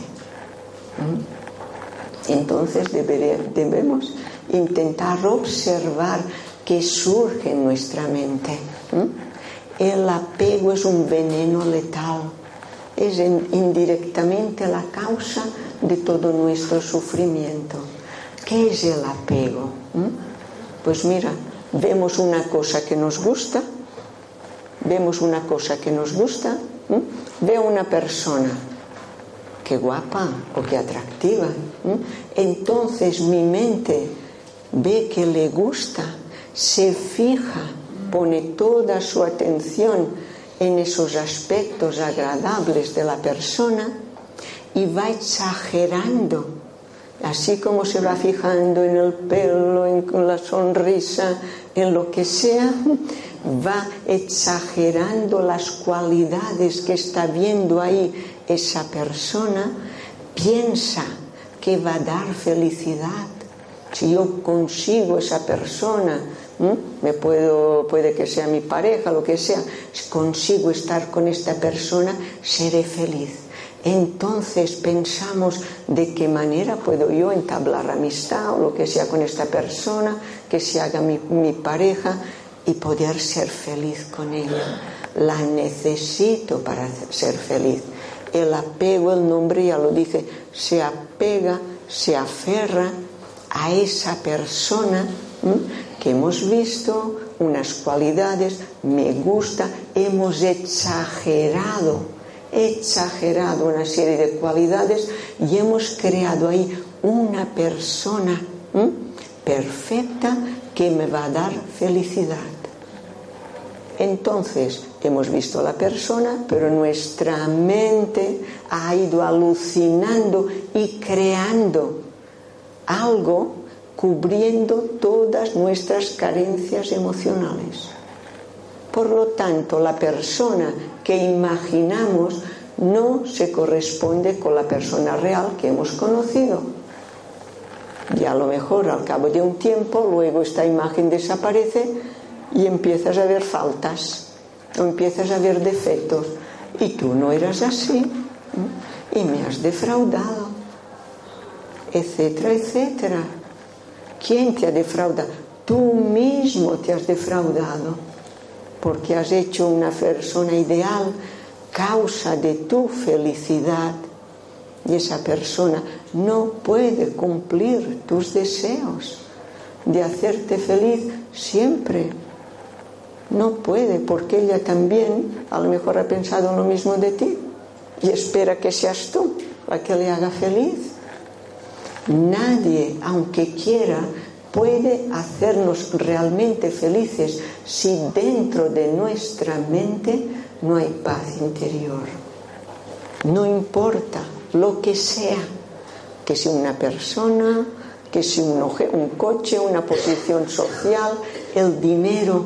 Entonces debemos intentar observar qué surge en nuestra mente. El apego es un veneno letal, es indirectamente la causa de todo nuestro sufrimiento. ¿Qué es el apego? Pues mira, vemos una cosa que nos gusta, vemos una cosa que nos gusta, veo una persona, qué guapa o qué atractiva. Entonces mi mente ve que le gusta, se fija, pone toda su atención en esos aspectos agradables de la persona y va exagerando, así como se va fijando en el pelo, en la sonrisa, en lo que sea, va exagerando las cualidades que está viendo ahí esa persona, piensa que va a dar felicidad. Si yo consigo esa persona, me puedo, puede que sea mi pareja, lo que sea, si consigo estar con esta persona, seré feliz entonces pensamos de qué manera puedo yo entablar amistad o lo que sea con esta persona, que se haga mi, pareja y poder ser feliz con ella. la necesito para ser feliz. El apego, el nombre ya lo dice, se apega, se aferra a esa persona que hemos visto, unas cualidades, me gusta, hemos exagerado, exagerado una serie de cualidades y hemos creado ahí una persona perfecta que me va a dar felicidad. Entonces hemos visto a la persona, pero nuestra mente ha ido alucinando y creando algo cubriendo todas nuestras carencias emocionales. Por lo tanto, la persona que imaginamos no se corresponde con la persona real que hemos conocido. Y a lo mejor al cabo de un tiempo, luego esta imagen desaparece y empiezas a ver faltas o empiezas a ver defectos. Y tú no eras así y me has defraudado, etcétera, etcétera. ¿Quién te ha defraudado? Tú mismo te has defraudado porque has hecho una persona ideal causa de tu felicidad y esa persona no puede cumplir tus deseos de hacerte feliz siempre. No puede porque ella también a lo mejor ha pensado lo mismo de ti y espera que seas tú la que le haga feliz. Nadie, aunque quiera, puede hacernos realmente felices si dentro de nuestra mente no hay paz interior. No importa lo que sea, que sea una persona, que sea un, coche, una posición social, el dinero,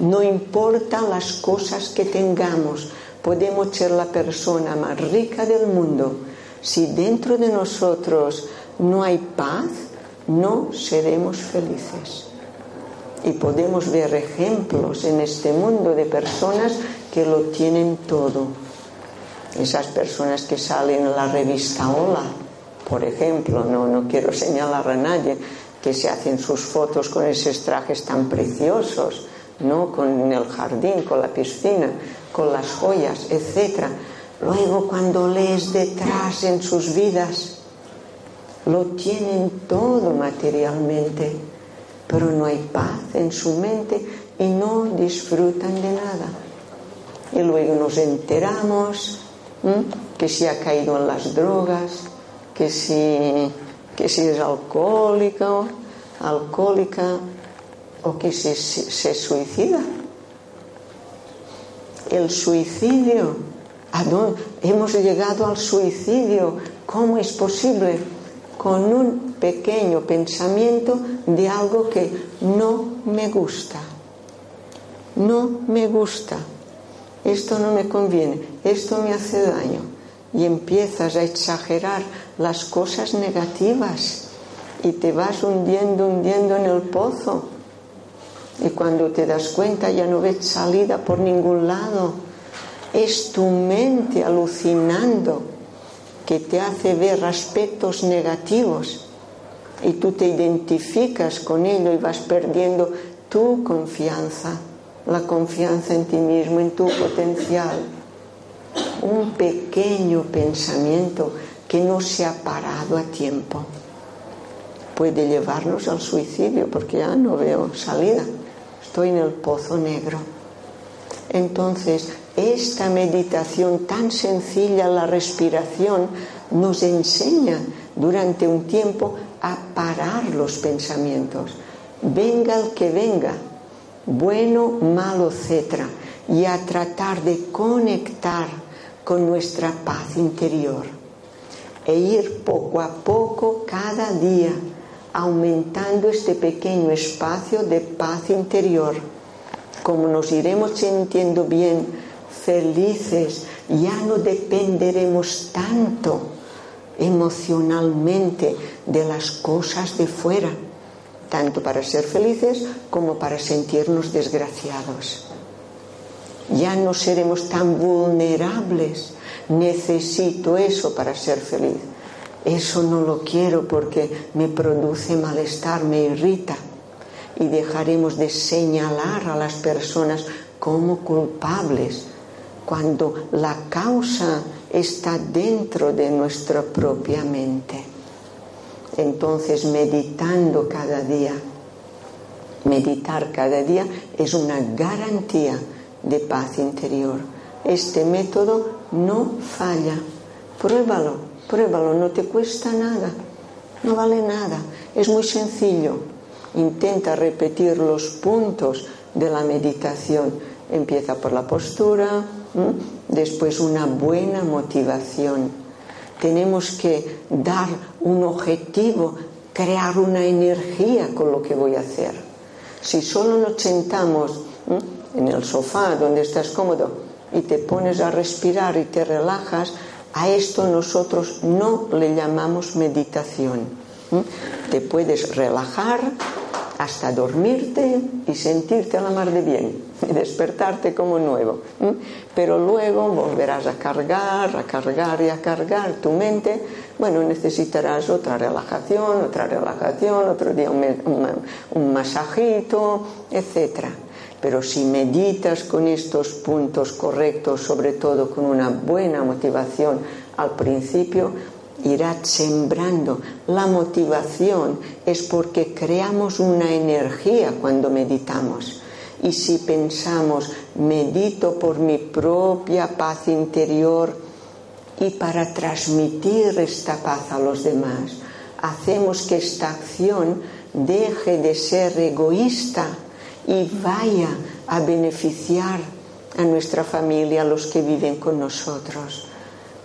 no importa las cosas que tengamos, podemos ser la persona más rica del mundo. Si dentro de nosotros no hay paz, no seremos felices. Y podemos ver ejemplos en este mundo de personas que lo tienen todo. Esas personas que salen en la revista Hola, por ejemplo, no, no quiero señalar a nadie, que se hacen sus fotos con esos trajes tan preciosos, ¿no? con el jardín, con la piscina, con las joyas, etc. Luego cuando lees detrás en sus vidas, lo tienen todo materialmente, pero no hay paz en su mente y no disfrutan de nada. Y luego nos enteramos que si ha caído en las drogas, que si, que si es alcohólico, alcohólica o que si se suicida. El suicidio, ¿a? Hemos llegado al suicidio, ¿cómo es posible? Con un pequeño pensamiento de algo que no me gusta. No me gusta. Esto no me conviene. Esto me hace daño. Y empiezas a exagerar las cosas negativas y te vas hundiendo, hundiendo en el pozo. Y cuando te das cuenta ya no ves salida por ningún lado. Es tu mente alucinando que te hace ver aspectos negativos y tú te identificas con ello y vas perdiendo tu confianza, la confianza en ti mismo, en tu potencial. Un pequeño pensamiento que no se ha parado a tiempo puede llevarnos al suicidio porque ya no veo salida, estoy en el pozo negro. Entonces, esta meditación tan sencilla, la respiración, nos enseña durante un tiempo a parar los pensamientos, venga el que venga, bueno, malo, etc. Y a tratar de conectar con nuestra paz interior e ir poco a poco cada día aumentando este pequeño espacio de paz interior. Como nos iremos sintiendo bien felices, ya no dependeremos tanto emocionalmente de las cosas de fuera, tanto para ser felices como para sentirnos desgraciados. Ya no seremos tan vulnerables. Necesito eso para ser feliz. Eso no lo quiero porque me produce malestar, me irrita. y dejaremos de señalar a las personas como culpables cuando la causa está dentro de nuestra propia mente. Entonces, meditando cada día, meditar cada día es una garantía de paz interior. Este método no falla. Pruébalo, pruébalo, no te cuesta nada, no vale nada, es muy sencillo. Intenta repetir los puntos de la meditación. Empieza por la postura, después una buena motivación. Tenemos que dar un objetivo, crear una energía con lo que voy a hacer. Si solo nos sentamos en el sofá donde estás cómodo y te pones a respirar y te relajas, a esto nosotros no le llamamos meditación. Te puedes relajar hasta dormirte y sentirte a la mar de bien y despertarte como nuevo. Pero luego volverás a cargar, a cargar y a cargar tu mente. Bueno, necesitarás otra relajación, otra relajación, otro día un, un masajito, etcétera. Pero si meditas con estos puntos correctos, sobre todo con una buena motivación al principio, irás sembrando. La motivación es porque creamos una energía cuando meditamos. Y si pensamos, medito por mi propia paz interior y para transmitir esta paz a los demás, hacemos que esta acción deje de ser egoísta y vaya a beneficiar a nuestra familia, a los que viven con nosotros.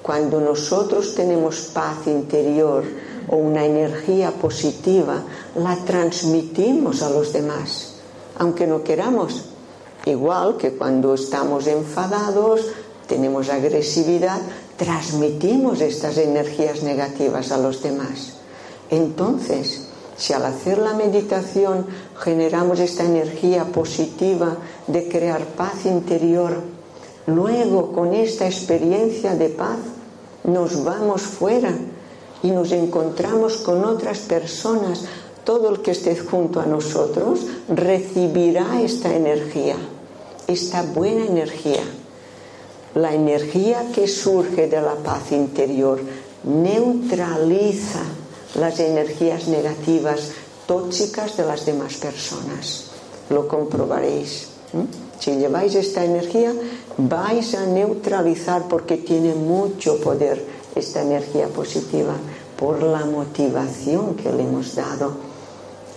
Cuando nosotros tenemos paz interior o una energía positiva, la transmitimos a los demás, aunque no queramos. Igual que cuando estamos enfadados, tenemos agresividad, transmitimos estas energías negativas a los demás. Entonces, si al hacer la meditación generamos esta energía positiva de crear paz interior, luego con esta experiencia de paz nos vamos fuera y nos encontramos con otras personas. Todo el que esté junto a nosotros recibirá esta energía, esta buena energía. La energía que surge de la paz interior neutraliza las energías negativas tóxicas de las demás personas. Lo comprobaréis. Si lleváis esta energía, vais a neutralizar porque tiene mucho poder esta energía positiva por la motivación que le hemos dado.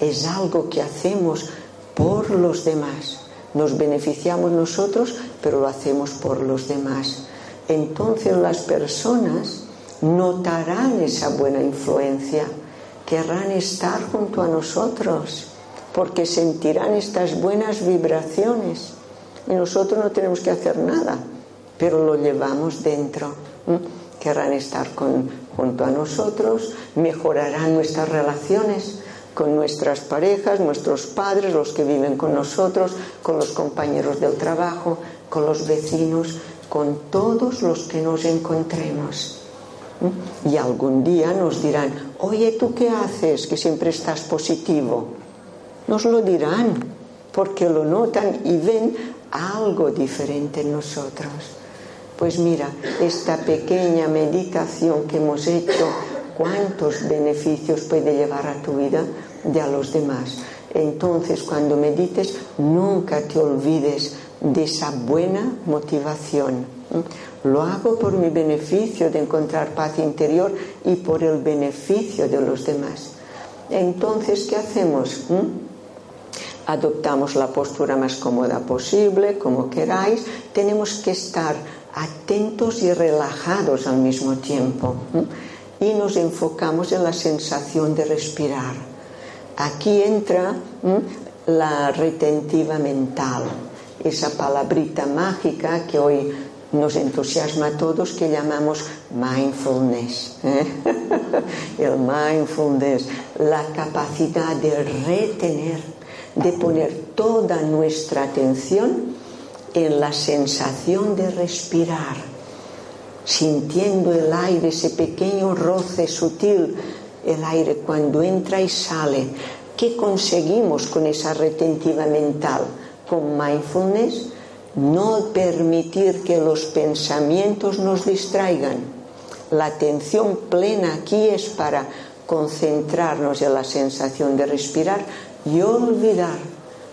Es algo que hacemos por los demás. Nos beneficiamos nosotros, pero lo hacemos por los demás. Entonces las personas notarán esa buena influencia, querrán estar junto a nosotros, porque sentirán estas buenas vibraciones. Y nosotros no tenemos que hacer nada, pero lo llevamos dentro. Querrán estar junto a nosotros, mejorarán nuestras relaciones con nuestras parejas, nuestros padres, los que viven con nosotros, con los compañeros del trabajo, con los vecinos, con todos los que nos encontremos. Y algún día nos dirán, oye, ¿tú qué haces que siempre estás positivo? Nos lo dirán, porque lo notan y ven algo diferente en nosotros. Pues mira, esta pequeña meditación que hemos hecho, cuántos beneficios puede llevar a tu vida de a los demás. Entonces, cuando medites, nunca te olvides de esa buena motivación. Lo hago por mi beneficio de encontrar paz interior y por el beneficio de los demás. Entonces, ¿qué hacemos? Adoptamos la postura más cómoda posible, como queráis. Tenemos que estar atentos y relajados al mismo tiempo. Y nos enfocamos en la sensación de respirar. Aquí entra la retentiva mental, esa palabrita mágica que hoy nos entusiasma a todos que llamamos mindfulness. ¿eh? El mindfulness, la capacidad de retener, de poner toda nuestra atención en la sensación de respirar, sintiendo el aire, ese pequeño roce sutil, el aire cuando entra y sale, ¿Qué conseguimos con esa retentiva mental? Con mindfulness, no permitir que los pensamientos nos distraigan. La atención plena aquí es para concentrarnos en la sensación de respirar y olvidar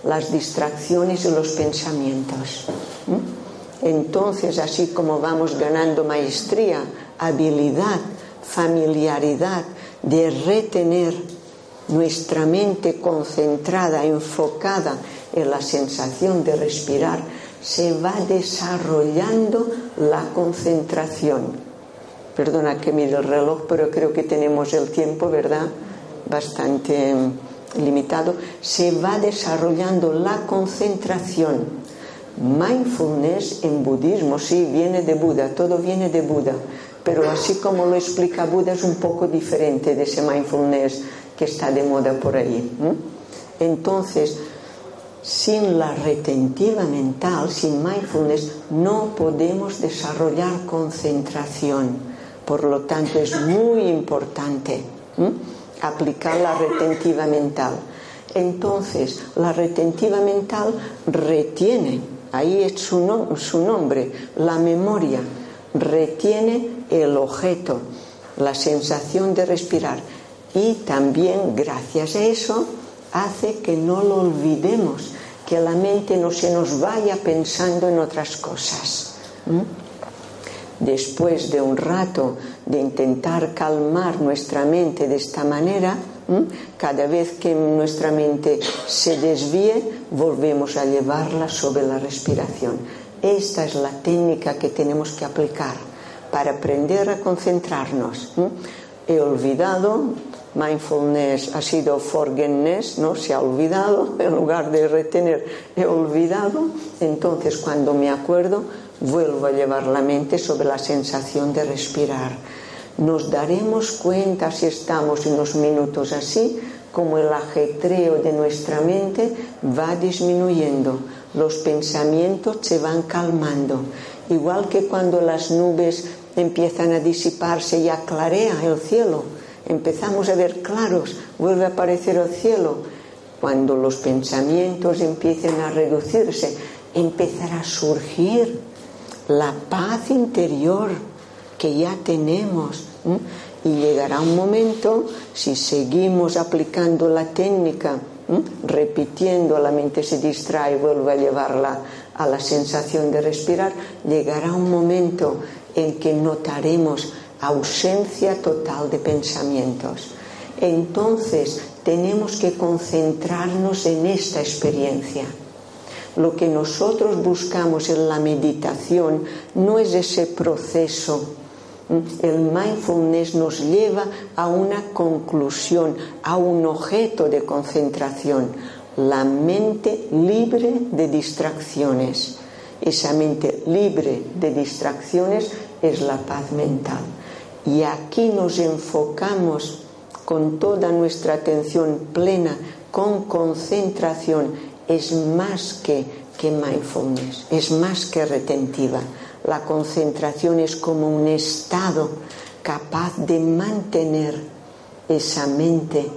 las distracciones y los pensamientos. Entonces, así como vamos ganando maestría, habilidad, familiaridad de retener nuestra mente concentrada, enfocada en la sensación de respirar, se va desarrollando la concentración. Perdona que mire el reloj, pero creo que tenemos el tiempo, ¿verdad? Bastante mm, limitado. Se va desarrollando la concentración. Mindfulness en budismo, sí, viene de Buda, todo viene de Buda, pero así como lo explica Buda es un poco diferente de ese mindfulness que está de moda por ahí. Entonces, sin la retentiva mental, sin mindfulness, no podemos desarrollar concentración. Por lo tanto, es muy importante aplicar la retentiva mental. Entonces, la retentiva mental retiene, ahí es su, su nombre, la memoria, retiene el objeto, la sensación de respirar y también gracias a eso hace que no lo olvidemos, que la mente no se nos vaya pensando en otras cosas después de un rato de intentar calmar nuestra mente de esta manera, cada vez que nuestra mente se desvíe, volvemos a llevarla sobre la respiración. Esta es la técnica que tenemos que aplicar para aprender a concentrarnos. He olvidado, mindfulness ha sido forgetfulness, ¿no? Se ha olvidado, en lugar de retener, he olvidado. Entonces, cuando me acuerdo, vuelvo a llevar la mente sobre la sensación de respirar. Nos daremos cuenta si estamos unos minutos así, como el ajetreo de nuestra mente va disminuyendo, los pensamientos se van calmando, igual que cuando las nubes empiezan a disiparse y aclarea el cielo, empezamos a ver claros, vuelve a aparecer el cielo. Cuando los pensamientos empiecen a reducirse, empezará a surgir la paz interior que ya tenemos. Y llegará un momento, si seguimos aplicando la técnica, repitiendo, la mente se distrae vuelve a llevarla a la sensación de respirar, llegará un momento en que notaremos ausencia total de pensamientos. Entonces tenemos que concentrarnos en esta experiencia lo que nosotros buscamos en la meditación no es ese proceso. El mindfulness nos lleva a una conclusión, a un objeto de concentración, la mente libre de distracciones. Esa mente libre de distracciones es la paz mental. Y aquí nos enfocamos con toda nuestra atención plena, con concentración es más que, que mindfulness, es más que retentiva. La concentración es como un estado capaz de mantener esa mente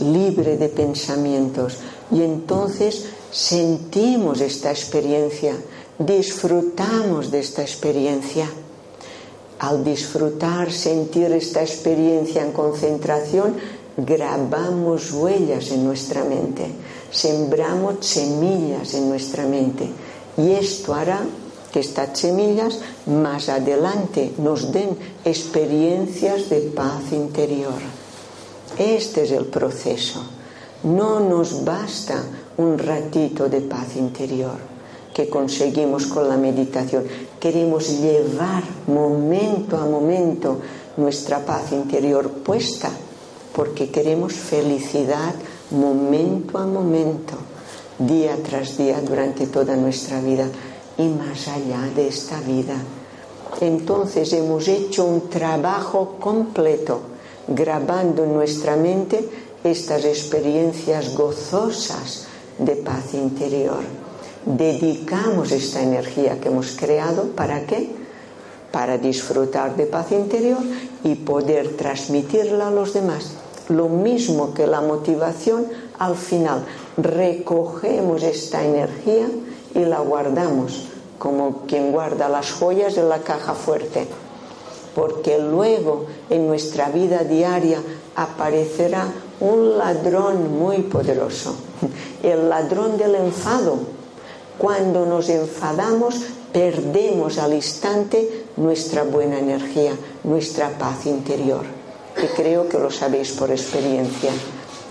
libre de pensamientos y entonces sentimos esta experiencia, disfrutamos de esta experiencia. Al disfrutar, sentir esta experiencia en concentración, grabamos huellas en nuestra mente sembramos semillas en nuestra mente y esto hará que estas semillas más adelante nos den experiencias de paz interior. Este es el proceso. No nos basta un ratito de paz interior que conseguimos con la meditación. Queremos llevar momento a momento nuestra paz interior puesta porque queremos felicidad momento a momento, día tras día, durante toda nuestra vida y más allá de esta vida. Entonces hemos hecho un trabajo completo, grabando en nuestra mente estas experiencias gozosas de paz interior. Dedicamos esta energía que hemos creado, ¿para qué? Para disfrutar de paz interior y poder transmitirla a los demás lo mismo que la motivación, al final recogemos esta energía y la guardamos, como quien guarda las joyas en la caja fuerte. Porque luego en nuestra vida diaria aparecerá un ladrón muy poderoso, el ladrón del enfado. Cuando nos enfadamos, perdemos al instante nuestra buena energía, nuestra paz interior. Y creo que lo sabéis por experiencia.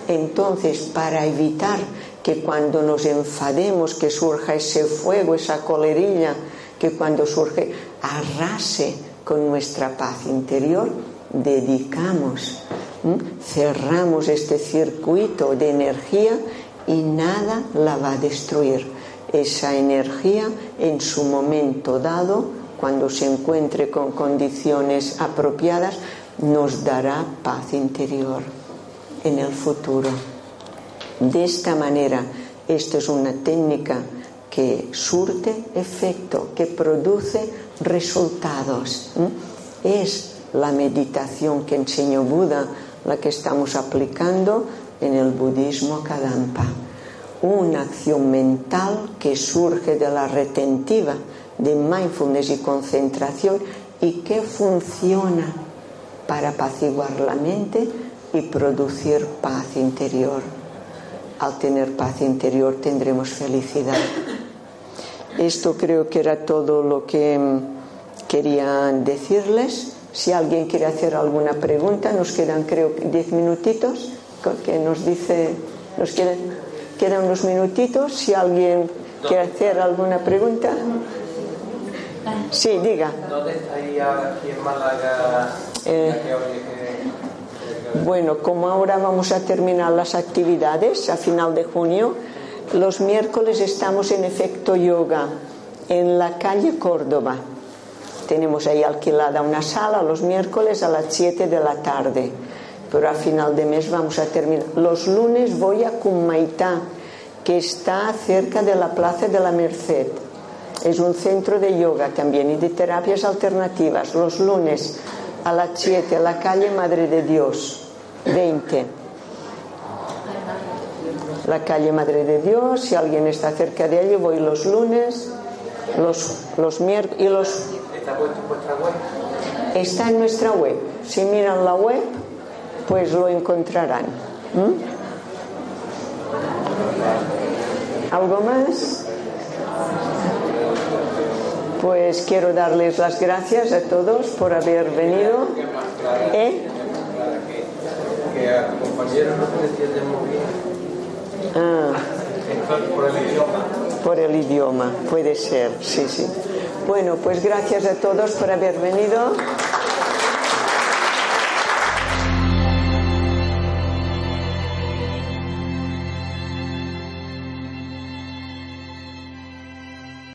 Entonces, para evitar que cuando nos enfademos, que surja ese fuego, esa colerilla, que cuando surge arrase con nuestra paz interior, dedicamos, cerramos este circuito de energía y nada la va a destruir. Esa energía en su momento dado, cuando se encuentre con condiciones apropiadas, nos dará paz interior en el futuro. De esta manera, esta es una técnica que surte efecto, que produce resultados. Es la meditación que enseñó Buda la que estamos aplicando en el budismo Kadampa. Una acción mental que surge de la retentiva de mindfulness y concentración y que funciona para apaciguar la mente y producir paz interior al tener paz interior tendremos felicidad. Esto creo que era todo lo que mm, quería decirles. Si alguien quiere hacer alguna pregunta, nos quedan creo diez minutitos, que nos dice, nos quedan, quedan unos minutitos. Si alguien quiere hacer alguna pregunta. Sí, diga. ¿Dónde está ahí ahora aquí en Málaga? Eh, bueno, como ahora vamos a terminar las actividades a final de junio, los miércoles estamos en efecto yoga en la calle Córdoba. Tenemos ahí alquilada una sala los miércoles a las 7 de la tarde, pero a final de mes vamos a terminar. Los lunes voy a Cumaitá, que está cerca de la Plaza de la Merced. Es un centro de yoga también y de terapias alternativas. Los lunes a las 7 a la calle Madre de Dios, 20. La calle Madre de Dios, si alguien está cerca de allí, voy los lunes, los, los miércoles. Está en nuestra web. Si miran la web, pues lo encontrarán. ¿Mm? ¿Algo más? Pues quiero darles las gracias a todos por haber venido. ¿Eh? Ah, por el idioma, puede ser, sí, sí. Bueno, pues gracias a todos por haber venido.